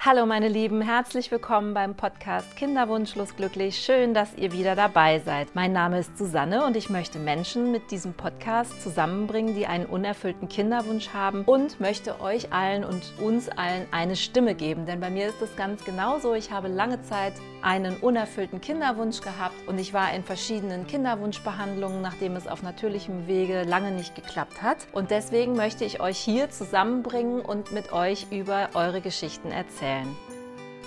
Hallo meine Lieben, herzlich willkommen beim Podcast Kinderwunschlos glücklich. Schön, dass ihr wieder dabei seid. Mein Name ist Susanne und ich möchte Menschen mit diesem Podcast zusammenbringen, die einen unerfüllten Kinderwunsch haben und möchte euch allen und uns allen eine Stimme geben. Denn bei mir ist es ganz genauso. Ich habe lange Zeit einen unerfüllten Kinderwunsch gehabt und ich war in verschiedenen Kinderwunschbehandlungen, nachdem es auf natürlichem Wege lange nicht geklappt hat. Und deswegen möchte ich euch hier zusammenbringen und mit euch über eure Geschichten erzählen.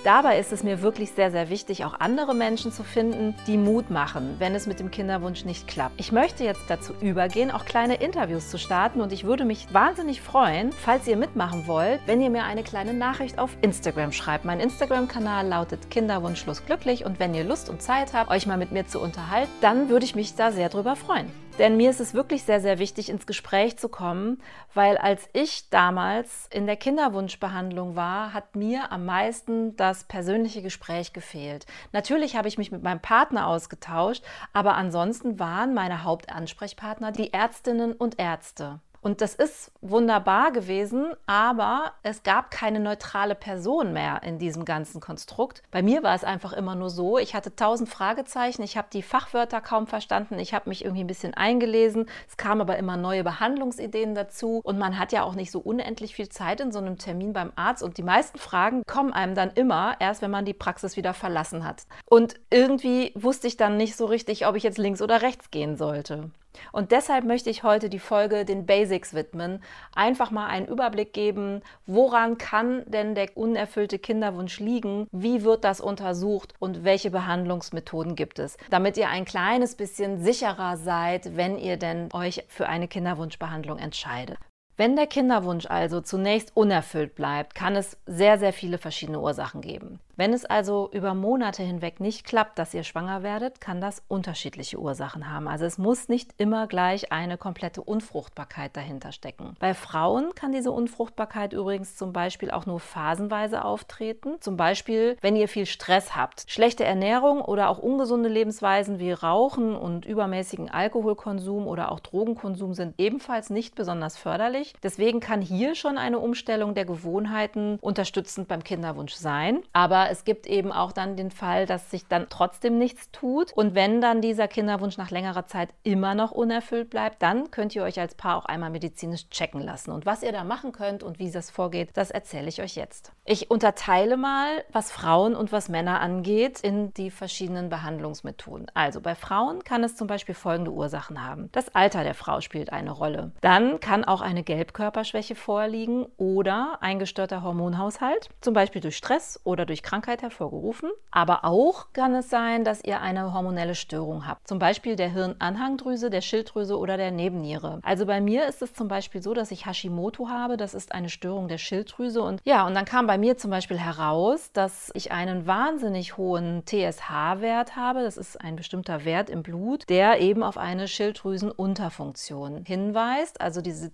Dabei ist es mir wirklich sehr, sehr wichtig, auch andere Menschen zu finden, die Mut machen, wenn es mit dem Kinderwunsch nicht klappt. Ich möchte jetzt dazu übergehen, auch kleine Interviews zu starten und ich würde mich wahnsinnig freuen, falls ihr mitmachen wollt, wenn ihr mir eine kleine Nachricht auf Instagram schreibt. Mein Instagram-Kanal lautet Kinderwunschlos glücklich und wenn ihr Lust und Zeit habt, euch mal mit mir zu unterhalten, dann würde ich mich da sehr drüber freuen. Denn mir ist es wirklich sehr, sehr wichtig, ins Gespräch zu kommen, weil als ich damals in der Kinderwunschbehandlung war, hat mir am meisten das persönliche Gespräch gefehlt. Natürlich habe ich mich mit meinem Partner ausgetauscht, aber ansonsten waren meine Hauptansprechpartner die Ärztinnen und Ärzte. Und das ist wunderbar gewesen, aber es gab keine neutrale Person mehr in diesem ganzen Konstrukt. Bei mir war es einfach immer nur so, ich hatte tausend Fragezeichen, ich habe die Fachwörter kaum verstanden, ich habe mich irgendwie ein bisschen eingelesen, es kamen aber immer neue Behandlungsideen dazu und man hat ja auch nicht so unendlich viel Zeit in so einem Termin beim Arzt und die meisten Fragen kommen einem dann immer erst, wenn man die Praxis wieder verlassen hat. Und irgendwie wusste ich dann nicht so richtig, ob ich jetzt links oder rechts gehen sollte. Und deshalb möchte ich heute die Folge den Basics widmen, einfach mal einen Überblick geben, woran kann denn der unerfüllte Kinderwunsch liegen, wie wird das untersucht? Und welche Behandlungsmethoden gibt es, damit ihr ein kleines bisschen sicherer seid, wenn ihr denn euch für eine Kinderwunschbehandlung entscheidet. Wenn der Kinderwunsch also zunächst unerfüllt bleibt, kann es sehr, sehr viele verschiedene Ursachen geben. Wenn es also über Monate hinweg nicht klappt, dass ihr schwanger werdet, kann das unterschiedliche Ursachen haben. Also es muss nicht immer gleich eine komplette Unfruchtbarkeit dahinter stecken. Bei Frauen kann diese Unfruchtbarkeit übrigens zum Beispiel auch nur phasenweise auftreten. Zum Beispiel, wenn ihr viel Stress habt. Schlechte Ernährung oder auch ungesunde Lebensweisen wie Rauchen und übermäßigen Alkoholkonsum oder auch Drogenkonsum sind ebenfalls nicht besonders förderlich. Deswegen kann hier schon eine Umstellung der Gewohnheiten unterstützend beim Kinderwunsch sein. Aber es gibt eben auch dann den Fall, dass sich dann trotzdem nichts tut. Und wenn dann dieser Kinderwunsch nach längerer Zeit immer noch unerfüllt bleibt, dann könnt ihr euch als Paar auch einmal medizinisch checken lassen. Und was ihr da machen könnt und wie das vorgeht, das erzähle ich euch jetzt. Ich unterteile mal, was Frauen und was Männer angeht, in die verschiedenen Behandlungsmethoden. Also bei Frauen kann es zum Beispiel folgende Ursachen haben. Das Alter der Frau spielt eine Rolle. Dann kann auch eine Gelbkörperschwäche vorliegen oder ein gestörter Hormonhaushalt, zum Beispiel durch Stress oder durch Krankheit hervorgerufen. Aber auch kann es sein, dass ihr eine hormonelle Störung habt. Zum Beispiel der Hirnanhangdrüse, der Schilddrüse oder der Nebenniere. Also bei mir ist es zum Beispiel so, dass ich Hashimoto habe. Das ist eine Störung der Schilddrüse. Und ja, und dann kam bei mir zum Beispiel heraus, dass ich einen wahnsinnig hohen TSH-Wert habe. Das ist ein bestimmter Wert im Blut, der eben auf eine Schilddrüsenunterfunktion hinweist. Also diese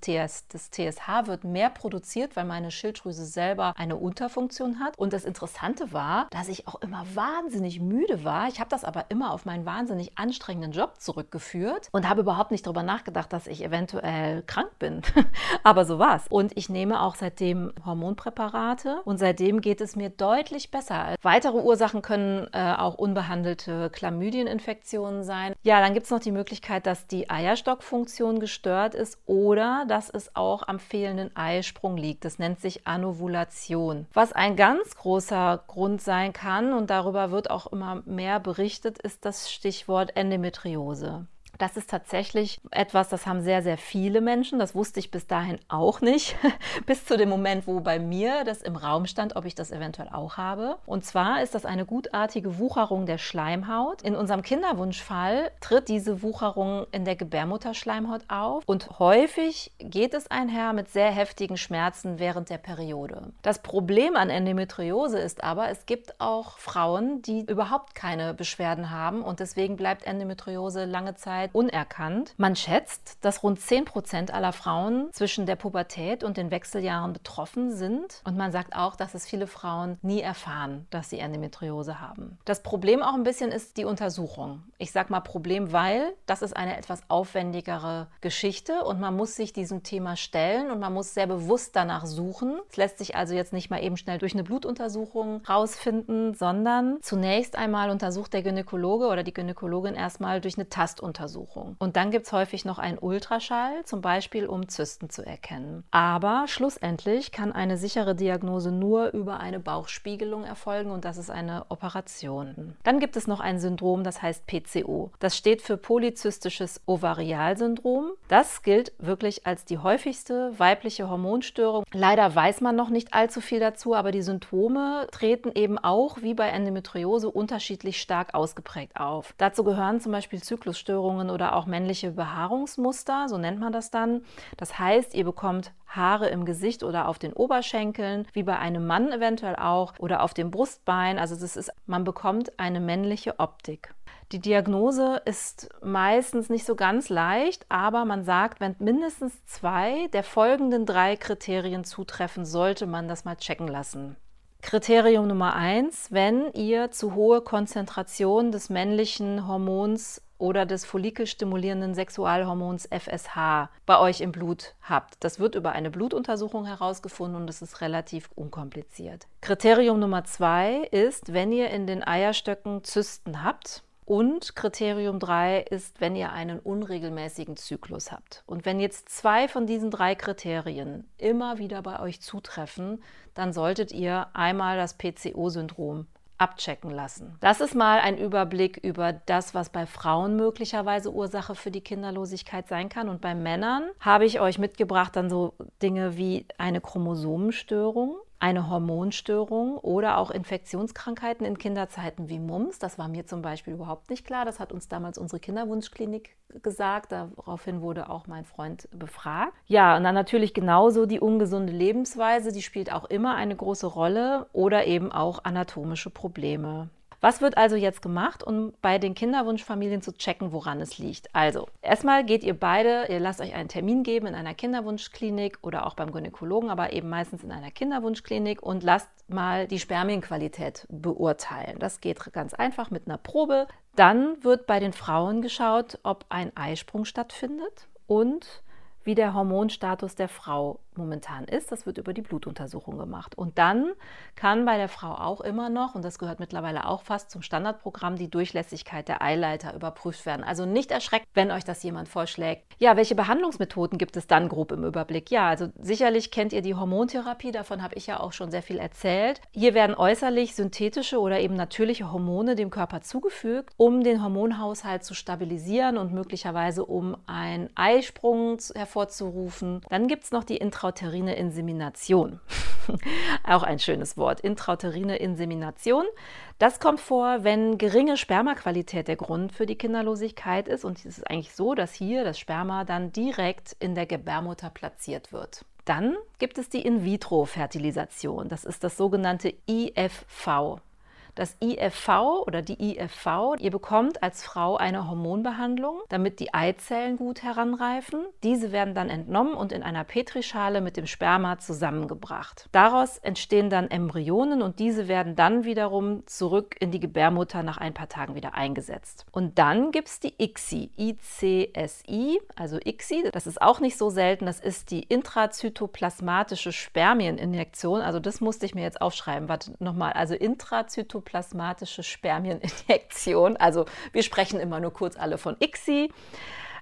Das TSH wird mehr produziert, weil meine Schilddrüse selber eine Unterfunktion hat. Und das Interessante war, dass ich auch immer wahnsinnig müde war. Ich habe das aber immer auf meinen wahnsinnig anstrengenden Job zurückgeführt und habe überhaupt nicht darüber nachgedacht, dass ich eventuell krank bin. aber so war es. Und ich nehme auch seitdem Hormonpräparate und seitdem geht es mir deutlich besser. Weitere Ursachen können äh, auch unbehandelte Chlamydieninfektionen sein. Ja, dann gibt es noch die Möglichkeit, dass die Eierstockfunktion gestört ist oder dass es auch am fehlenden Eisprung liegt. Das nennt sich Anovulation. Was ein ganz großer Grund sein kann, und darüber wird auch immer mehr berichtet, ist das Stichwort Endometriose. Das ist tatsächlich etwas, das haben sehr, sehr viele Menschen. Das wusste ich bis dahin auch nicht. bis zu dem Moment, wo bei mir das im Raum stand, ob ich das eventuell auch habe. Und zwar ist das eine gutartige Wucherung der Schleimhaut. In unserem Kinderwunschfall tritt diese Wucherung in der Gebärmutterschleimhaut auf. Und häufig geht es einher mit sehr heftigen Schmerzen während der Periode. Das Problem an Endometriose ist aber, es gibt auch Frauen, die überhaupt keine Beschwerden haben. Und deswegen bleibt Endometriose lange Zeit Kinderlosigkeit unerkannt. Man schätzt, dass rund 10 Prozent aller Frauen zwischen der Pubertät und den Wechseljahren betroffen sind. Und man sagt auch, dass es viele Frauen nie erfahren, dass sie Endometriose haben. Das Problem auch ein bisschen ist die Untersuchung. Ich sage mal Problem, weil das ist eine etwas aufwendigere Geschichte und man muss sich diesem Thema stellen und man muss sehr bewusst danach suchen. Es lässt sich also jetzt nicht mal eben schnell durch eine Blutuntersuchung rausfinden, sondern zunächst einmal untersucht der Gynäkologe oder die Gynäkologin erstmal durch eine Tastuntersuchung. Und dann gibt es häufig noch einen Ultraschall, zum Beispiel um Zysten zu erkennen. Aber schlussendlich kann eine sichere Diagnose nur über eine Bauchspiegelung erfolgen und das ist eine Operation. Dann gibt es noch ein Syndrom, das heißt PCO. Das steht für polyzystisches Ovarialsyndrom. Das gilt wirklich als die häufigste weibliche Hormonstörung. Leider weiß man noch nicht allzu viel dazu, aber die Symptome treten eben auch wie bei Endometriose unterschiedlich stark ausgeprägt auf. Dazu gehören zum Beispiel Zyklusstörungen oder auch männliche Behaarungsmuster, so nennt man das dann. Das heißt, ihr bekommt Haare im Gesicht oder auf den Oberschenkeln, wie bei einem Mann eventuell auch, oder auf dem Brustbein. Also das ist, man bekommt eine männliche Optik. Die Diagnose ist meistens nicht so ganz leicht, aber man sagt, wenn mindestens zwei der folgenden drei Kriterien zutreffen, sollte man das mal checken lassen. Kriterium Nummer eins, wenn ihr zu hohe Konzentration des männlichen Hormons oder des follikelstimulierenden Sexualhormons FSH bei euch im Blut habt. Das wird über eine Blutuntersuchung herausgefunden und es ist relativ unkompliziert. Kriterium Nummer zwei ist, wenn ihr in den Eierstöcken Zysten habt, und Kriterium 3 ist, wenn ihr einen unregelmäßigen Zyklus habt. Und wenn jetzt zwei von diesen drei Kriterien immer wieder bei euch zutreffen, dann solltet ihr einmal das PCO-Syndrom abchecken lassen. Das ist mal ein Überblick über das, was bei Frauen möglicherweise Ursache für die Kinderlosigkeit sein kann. Und bei Männern habe ich euch mitgebracht dann so Dinge wie eine Chromosomenstörung, eine Hormonstörung oder auch Infektionskrankheiten in Kinderzeiten wie Mumps. Das war mir zum Beispiel überhaupt nicht klar. Das hat uns damals unsere Kinderwunschklinik gesagt. Daraufhin wurde auch mein Freund befragt. Ja, und dann natürlich genauso die ungesunde Lebensweise. Die spielt auch immer eine große Rolle oder eben auch anatomische Probleme. Was wird also jetzt gemacht, um bei den Kinderwunschfamilien zu checken, woran es liegt? Also, erstmal geht ihr beide, ihr lasst euch einen Termin geben in einer Kinderwunschklinik oder auch beim Gynäkologen, aber eben meistens in einer Kinderwunschklinik und lasst mal die Spermienqualität beurteilen. Das geht ganz einfach mit einer Probe. Dann wird bei den Frauen geschaut, ob ein Eisprung stattfindet und wie der Hormonstatus der Frau momentan ist. Das wird über die Blutuntersuchung gemacht. Und dann kann bei der Frau auch immer noch, und das gehört mittlerweile auch fast zum Standardprogramm, die Durchlässigkeit der Eileiter überprüft werden. Also nicht erschreckt, wenn euch das jemand vorschlägt. Ja, welche Behandlungsmethoden gibt es dann grob im Überblick? Ja, also sicherlich kennt ihr die Hormontherapie, davon habe ich ja auch schon sehr viel erzählt. Hier werden äußerlich synthetische oder eben natürliche Hormone dem Körper zugefügt, um den Hormonhaushalt zu stabilisieren und möglicherweise um einen Eisprung hervorzurufen. Dann gibt es noch die Intra intrauterine Insemination. Auch ein schönes Wort, intrauterine Insemination. Das kommt vor, wenn geringe Spermaqualität der Grund für die Kinderlosigkeit ist. Und es ist eigentlich so, dass hier das Sperma dann direkt in der Gebärmutter platziert wird. Dann gibt es die In-vitro-Fertilisation. Das ist das sogenannte IFV das IFV oder die IFV, ihr bekommt als Frau eine Hormonbehandlung, damit die Eizellen gut heranreifen. Diese werden dann entnommen und in einer Petrischale mit dem Sperma zusammengebracht. Daraus entstehen dann Embryonen und diese werden dann wiederum zurück in die Gebärmutter nach ein paar Tagen wieder eingesetzt. Und dann gibt es die ICSI, ICSI, also ICSI, das ist auch nicht so selten, das ist die intrazytoplasmatische Spermieninjektion. Also das musste ich mir jetzt aufschreiben. Warte nochmal, also intrazytoplasmatische endoplasmatische Spermieninjektion. Also wir sprechen immer nur kurz alle von ICSI.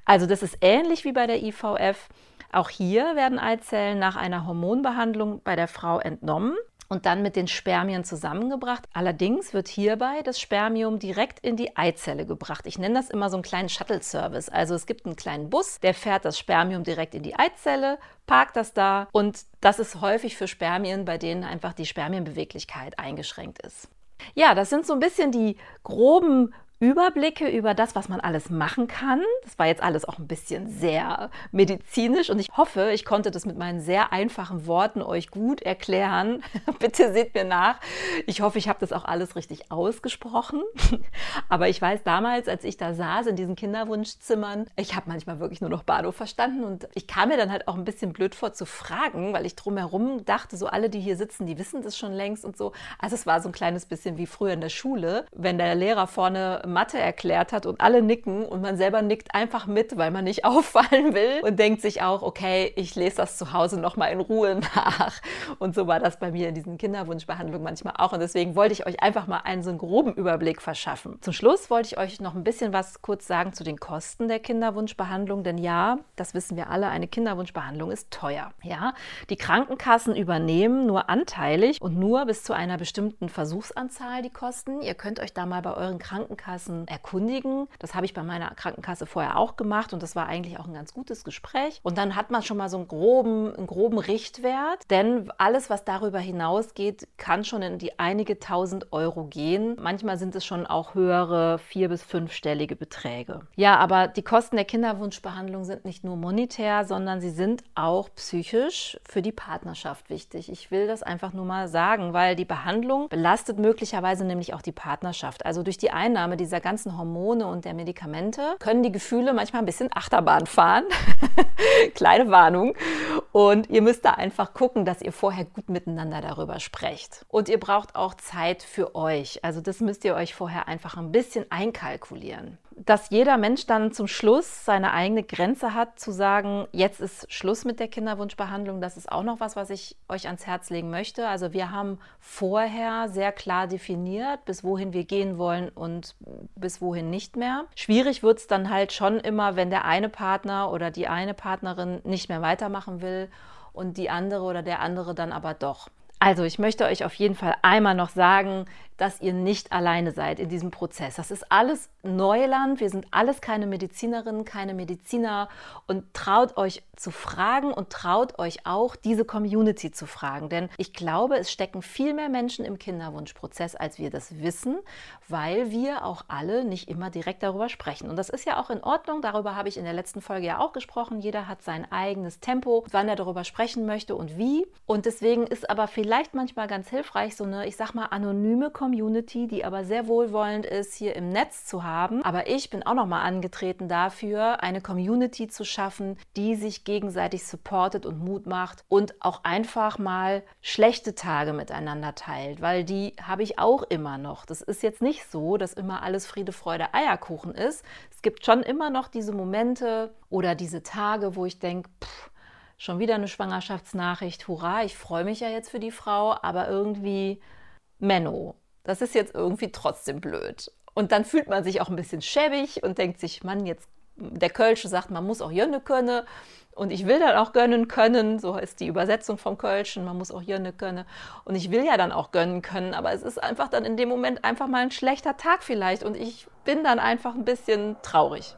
Also das ist ähnlich wie bei der IVF. Auch hier werden Eizellen nach einer Hormonbehandlung bei der Frau entnommen und dann mit den Spermien zusammengebracht. Allerdings wird hierbei das Spermium direkt in die Eizelle gebracht. Ich nenne das immer so einen kleinen Shuttle-Service. Also es gibt einen kleinen Bus, der fährt das Spermium direkt in die Eizelle, parkt das da und das ist häufig für Spermien, bei denen einfach die Spermienbeweglichkeit eingeschränkt ist. Ja, das sind so ein bisschen die groben Überblicke über das, was man alles machen kann. Das war jetzt alles auch ein bisschen sehr medizinisch und ich hoffe, ich konnte das mit meinen sehr einfachen Worten euch gut erklären. Bitte seht mir nach. Ich hoffe, ich habe das auch alles richtig ausgesprochen. Aber ich weiß damals, als ich da saß in diesen Kinderwunschzimmern, ich habe manchmal wirklich nur noch Bado verstanden und ich kam mir dann halt auch ein bisschen blöd vor zu fragen, weil ich drumherum dachte, so alle, die hier sitzen, die wissen das schon längst und so. Also es war so ein kleines bisschen wie früher in der Schule, wenn der Lehrer vorne Mathe erklärt hat und alle nicken und man selber nickt einfach mit, weil man nicht auffallen will und denkt sich auch, okay, ich lese das zu Hause nochmal in Ruhe nach. Und so war das bei mir in diesen Kinderwunschbehandlungen manchmal auch. Und deswegen wollte ich euch einfach mal einen so einen groben Überblick verschaffen. Zum Schluss wollte ich euch noch ein bisschen was kurz sagen zu den Kosten der Kinderwunschbehandlung. Denn ja, das wissen wir alle, eine Kinderwunschbehandlung ist teuer. Ja, die Krankenkassen übernehmen nur anteilig und nur bis zu einer bestimmten Versuchsanzahl die Kosten. Ihr könnt euch da mal bei euren Krankenkassen Krankenkassen erkundigen. Das habe ich bei meiner Krankenkasse vorher auch gemacht und das war eigentlich auch ein ganz gutes Gespräch. Und dann hat man schon mal so einen groben, einen groben Richtwert, denn alles, was darüber hinausgeht, kann schon in die einige tausend Euro gehen. Manchmal sind es schon auch höhere vier- bis fünfstellige Beträge. Ja, aber die Kosten der Kinderwunschbehandlung sind nicht nur monetär, sondern sie sind auch psychisch für die Partnerschaft wichtig. Ich will das einfach nur mal sagen, weil die Behandlung belastet möglicherweise nämlich auch die Partnerschaft. Also durch die Einnahme dieser ganzen Hormone und der Medikamente können die Gefühle manchmal ein bisschen Achterbahn fahren. Kleine Warnung. Und ihr müsst da einfach gucken, dass ihr vorher gut miteinander darüber sprecht. Und ihr braucht auch Zeit für euch. Also das müsst ihr euch vorher einfach ein bisschen einkalkulieren dass jeder Mensch dann zum Schluss seine eigene Grenze hat, zu sagen, jetzt ist Schluss mit der Kinderwunschbehandlung. Das ist auch noch was, was ich euch ans Herz legen möchte. Also wir haben vorher sehr klar definiert, bis wohin wir gehen wollen und bis wohin nicht mehr. Schwierig wird es dann halt schon immer, wenn der eine Partner oder die eine Partnerin nicht mehr weitermachen will und die andere oder der andere dann aber doch. Also ich möchte euch auf jeden Fall einmal noch sagen, dass ihr nicht alleine seid in diesem Prozess. Das ist alles Neuland. Wir sind alles keine Medizinerinnen, keine Mediziner und traut euch zu fragen und traut euch auch, diese Community zu fragen. Denn ich glaube, es stecken viel mehr Menschen im Kinderwunschprozess, als wir das wissen, weil wir auch alle nicht immer direkt darüber sprechen. Und das ist ja auch in Ordnung. Darüber habe ich in der letzten Folge ja auch gesprochen. Jeder hat sein eigenes Tempo, wann er darüber sprechen möchte und wie. Und deswegen ist aber vielleicht manchmal ganz hilfreich, so eine, ich sag mal, anonyme Community Community, die aber sehr wohlwollend ist, hier im Netz zu haben. Aber ich bin auch noch mal angetreten dafür, eine Community zu schaffen, die sich gegenseitig supportet und Mut macht und auch einfach mal schlechte Tage miteinander teilt, weil die habe ich auch immer noch. Das ist jetzt nicht so, dass immer alles Friede, Freude, Eierkuchen ist. Es gibt schon immer noch diese Momente oder diese Tage, wo ich denke, schon wieder eine Schwangerschaftsnachricht, hurra, ich freue mich ja jetzt für die Frau, aber irgendwie Menno. Das ist jetzt irgendwie trotzdem blöd. Und dann fühlt man sich auch ein bisschen schäbig und denkt sich, Mann, jetzt der Kölsche sagt, man muss auch Jönne können. Und ich will dann auch gönnen können, so ist die Übersetzung vom Kölschen, man muss auch Jönne können. Und ich will ja dann auch gönnen können, aber es ist einfach dann in dem Moment einfach mal ein schlechter Tag vielleicht und ich bin dann einfach ein bisschen traurig.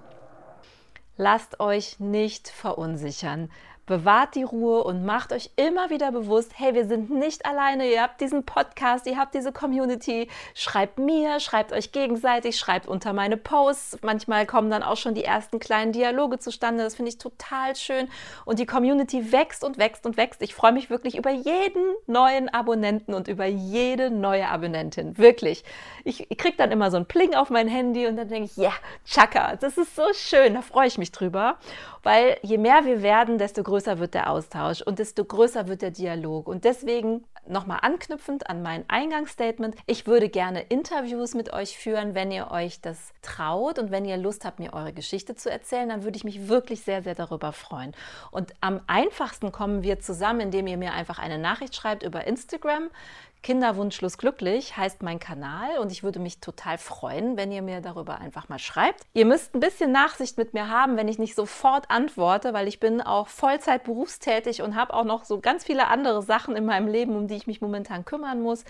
Lasst euch nicht verunsichern bewahrt die Ruhe und macht euch immer wieder bewusst, hey, wir sind nicht alleine, ihr habt diesen Podcast, ihr habt diese Community, schreibt mir, schreibt euch gegenseitig, schreibt unter meine Posts. Manchmal kommen dann auch schon die ersten kleinen Dialoge zustande, das finde ich total schön. Und die Community wächst und wächst und wächst. Ich freue mich wirklich über jeden neuen Abonnenten und über jede neue Abonnentin, wirklich. Ich, kriege dann immer so ein Pling auf mein Handy und dann denke ich, ja, yeah, Chaka, das ist so schön, da freue ich mich drüber, weil je mehr wir werden, desto größer wird der Austausch und desto größer wird der Dialog. Und deswegen nochmal anknüpfend an mein Eingangsstatement, ich würde gerne Interviews mit euch führen, wenn ihr euch das traut und wenn ihr Lust habt, mir eure Geschichte zu erzählen, dann würde ich mich wirklich sehr, sehr darüber freuen. Und am einfachsten kommen wir zusammen, indem ihr mir einfach eine Nachricht schreibt über Instagram. Kinderwunschlos glücklich heißt mein Kanal und ich würde mich total freuen, wenn ihr mir darüber einfach mal schreibt. Ihr müsst ein bisschen Nachsicht mit mir haben, wenn ich nicht sofort antworte, weil ich bin auch Vollzeit berufstätig und habe auch noch so ganz viele andere Sachen in meinem Leben, um die ich mich momentan kümmern muss.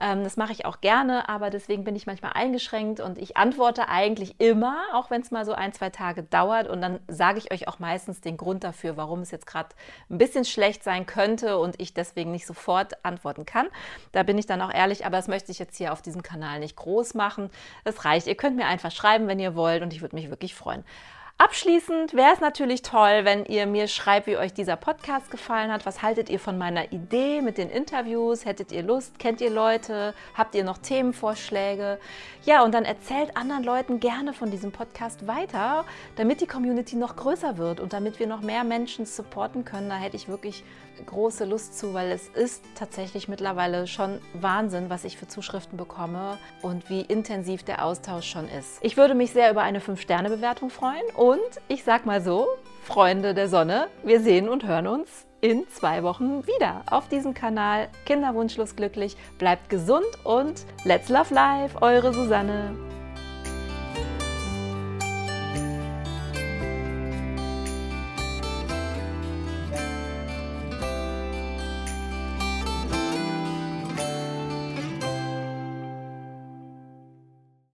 Ähm, das mache ich auch gerne, aber deswegen bin ich manchmal eingeschränkt und ich antworte eigentlich immer, auch wenn es mal so ein, zwei Tage dauert. Und dann sage ich euch auch meistens den Grund dafür, warum es jetzt gerade ein bisschen schlecht sein könnte und ich deswegen nicht sofort antworten kann. Da bin ich dann auch ehrlich, aber das möchte ich jetzt hier auf diesem Kanal nicht groß machen. Das reicht. Ihr könnt mir einfach schreiben, wenn ihr wollt und ich würde mich wirklich freuen. Abschließend wäre es natürlich toll, wenn ihr mir schreibt, wie euch dieser Podcast gefallen hat. Was haltet ihr von meiner Idee mit den Interviews? Hättet ihr Lust? Kennt ihr Leute? Habt ihr noch Themenvorschläge? Ja, und dann erzählt anderen Leuten gerne von diesem Podcast weiter, damit die Community noch größer wird und damit wir noch mehr Menschen supporten können. Da hätte ich wirklich große Lust zu, weil es ist tatsächlich mittlerweile schon Wahnsinn, was ich für Zuschriften bekomme und wie intensiv der Austausch schon ist. Ich würde mich sehr über eine 5-Sterne-Bewertung freuen und ich sag mal so, Freunde der Sonne, wir sehen und hören uns in zwei Wochen wieder auf diesem Kanal Kinderwunschlos glücklich. Bleibt gesund und let's love life, eure Susanne.